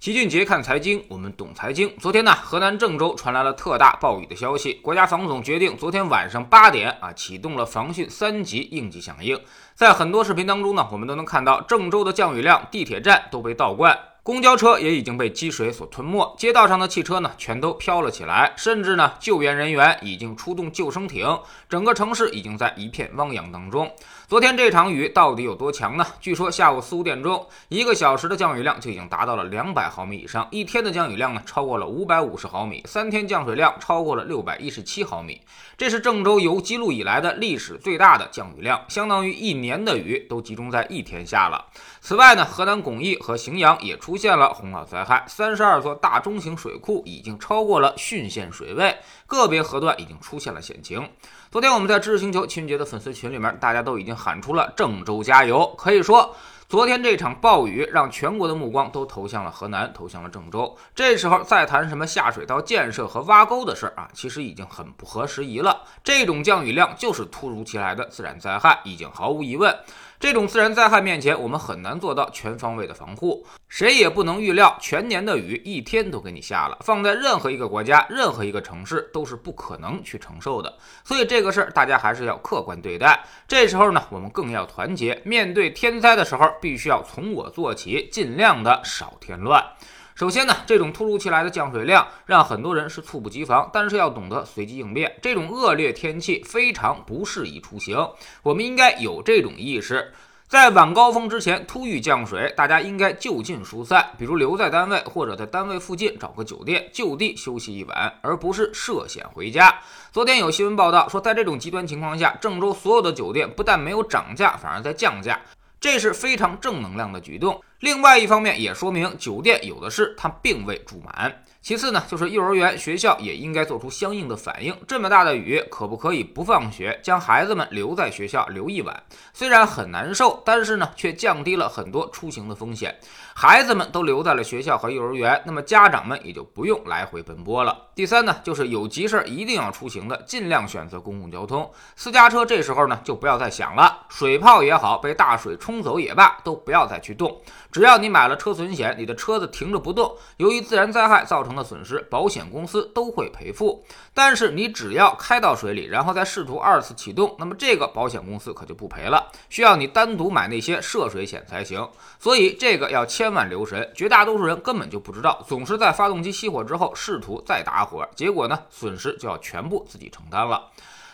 齐俊杰看财经，我们懂财经。昨天呢，河南郑州传来了特大暴雨的消息，国家防总决定昨天晚上八点啊，启动了防汛三级应急响应。在很多视频当中呢，我们都能看到郑州的降雨量，地铁站都被倒灌。公交车也已经被积水所吞没，街道上的汽车呢全都飘了起来，甚至呢救援人员已经出动救生艇，整个城市已经在一片汪洋当中。昨天这场雨到底有多强呢？据说下午四五点钟，一个小时的降雨量就已经达到了两百毫米以上，一天的降雨量呢超过了五百五十毫米，三天降水量超过了六百一十七毫米，这是郑州有记录以来的历史最大的降雨量，相当于一年的雨都集中在一天下了。此外呢，河南巩义和荥阳也出现了洪涝灾害，三十二座大中型水库已经超过了汛限水位，个别河段已经出现了险情。昨天我们在知识星球秦杰的粉丝群里面，大家都已经喊出了郑州加油。可以说，昨天这场暴雨让全国的目光都投向了河南，投向了郑州。这时候再谈什么下水道建设和挖沟的事儿啊，其实已经很不合时宜了。这种降雨量就是突如其来的自然灾害，已经毫无疑问。这种自然灾害面前，我们很难做到全方位的防护，谁也不能预料全年的雨一天都给你下了，放在任何一个国家、任何一个城市都是不可能去承受的。所以这个事儿大家还是要客观对待。这时候呢，我们更要团结，面对天灾的时候，必须要从我做起，尽量的少添乱。首先呢，这种突如其来的降水量让很多人是猝不及防，但是要懂得随机应变。这种恶劣天气非常不适宜出行，我们应该有这种意识。在晚高峰之前突遇降水，大家应该就近疏散，比如留在单位或者在单位附近找个酒店就地休息一晚，而不是涉险回家。昨天有新闻报道说，在这种极端情况下，郑州所有的酒店不但没有涨价，反而在降价。这是非常正能量的举动。另外一方面也说明酒店有的是，它并未住满。其次呢，就是幼儿园、学校也应该做出相应的反应。这么大的雨，可不可以不放学，将孩子们留在学校留一晚？虽然很难受，但是呢，却降低了很多出行的风险。孩子们都留在了学校和幼儿园，那么家长们也就不用来回奔波了。第三呢，就是有急事儿一定要出行的，尽量选择公共交通。私家车这时候呢，就不要再想了。水泡也好，被大水冲走也罢，都不要再去动。只要你买了车损险，你的车子停着不动，由于自然灾害造成的损失，保险公司都会赔付。但是你只要开到水里，然后再试图二次启动，那么这个保险公司可就不赔了，需要你单独买那些涉水险才行。所以这个要千万留神，绝大多数人根本就不知道，总是在发动机熄火之后试图再打火，结果呢，损失就要全部自己承担了。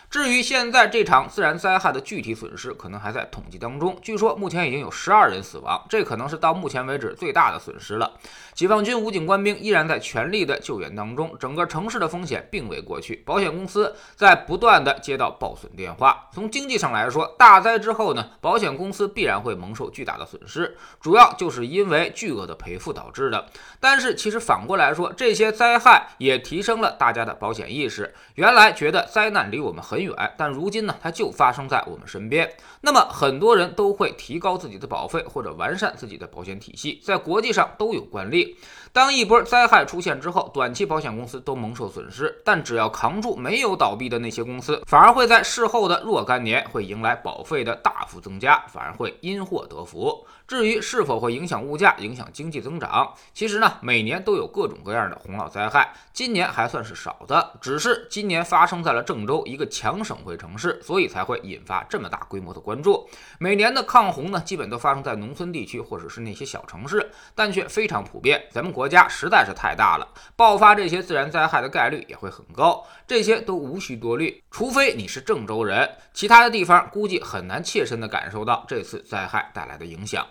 至于现在这场自然灾害的具体损失，可能还在统计当中。据说目前已经有十二人死亡，这可能是到目前为止最大的损失了。解放军武警官兵依然在全力的救援当中，整个城市的风险并未过去。保险公司在不断的接到报损电话。从经济上来说，大灾之后呢，保险公司必然会蒙受巨大的损失，主要就是因为巨额的赔付导致的。但是其实反过来说，这些灾害也提升了大家的保险意识。原来觉得灾难离我们很很远，但如今呢，它就发生在我们身边。那么很多人都会提高自己的保费或者完善自己的保险体系，在国际上都有惯例。当一波灾害出现之后，短期保险公司都蒙受损失，但只要扛住，没有倒闭的那些公司，反而会在事后的若干年会迎来保费的大幅增加，反而会因祸得福。至于是否会影响物价、影响经济增长，其实呢，每年都有各种各样的洪涝灾害，今年还算是少的，只是今年发生在了郑州一个强强省会城市，所以才会引发这么大规模的关注。每年的抗洪呢，基本都发生在农村地区或者是那些小城市，但却非常普遍。咱们国家实在是太大了，爆发这些自然灾害的概率也会很高，这些都无需多虑，除非你是郑州人，其他的地方估计很难切身的感受到这次灾害带来的影响。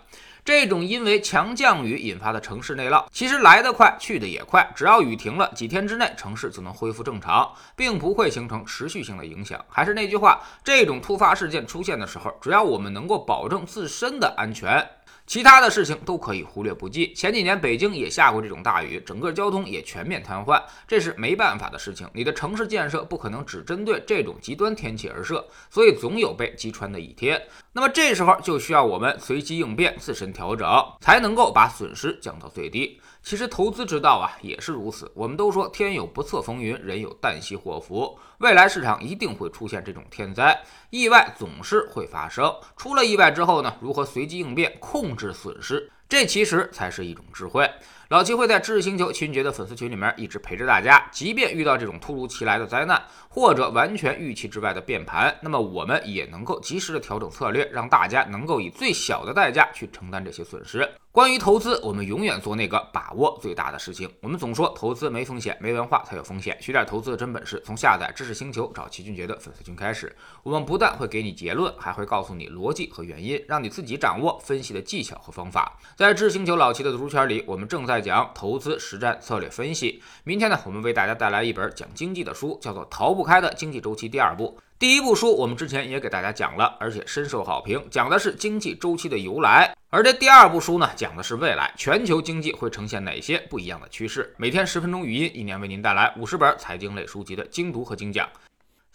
这种因为强降雨引发的城市内涝，其实来得快，去得也快。只要雨停了，几天之内城市就能恢复正常，并不会形成持续性的影响。还是那句话，这种突发事件出现的时候，只要我们能够保证自身的安全。其他的事情都可以忽略不计。前几年北京也下过这种大雨，整个交通也全面瘫痪，这是没办法的事情。你的城市建设不可能只针对这种极端天气而设，所以总有被击穿的一天。那么这时候就需要我们随机应变、自身调整，才能够把损失降到最低。其实投资之道啊也是如此。我们都说天有不测风云，人有旦夕祸福。未来市场一定会出现这种天灾，意外总是会发生。出了意外之后呢，如何随机应变、控制损失，这其实才是一种智慧。老齐会在知识星球秦爵的粉丝群里面一直陪着大家，即便遇到这种突如其来的灾难，或者完全预期之外的变盘，那么我们也能够及时的调整策略，让大家能够以最小的代价去承担这些损失。关于投资，我们永远做那个把握最大的事情。我们总说投资没风险，没文化才有风险。学点投资的真本事，从下载知识星球找齐俊杰的粉丝群开始。我们不但会给你结论，还会告诉你逻辑和原因，让你自己掌握分析的技巧和方法。在知识星球老齐的读书圈里，我们正在讲投资实战策略分析。明天呢，我们为大家带来一本讲经济的书，叫做《逃不开的经济周期》第二部。第一部书我们之前也给大家讲了，而且深受好评，讲的是经济周期的由来。而这第二部书呢，讲的是未来全球经济会呈现哪些不一样的趋势。每天十分钟语音，一年为您带来五十本财经类书籍的精读和精讲。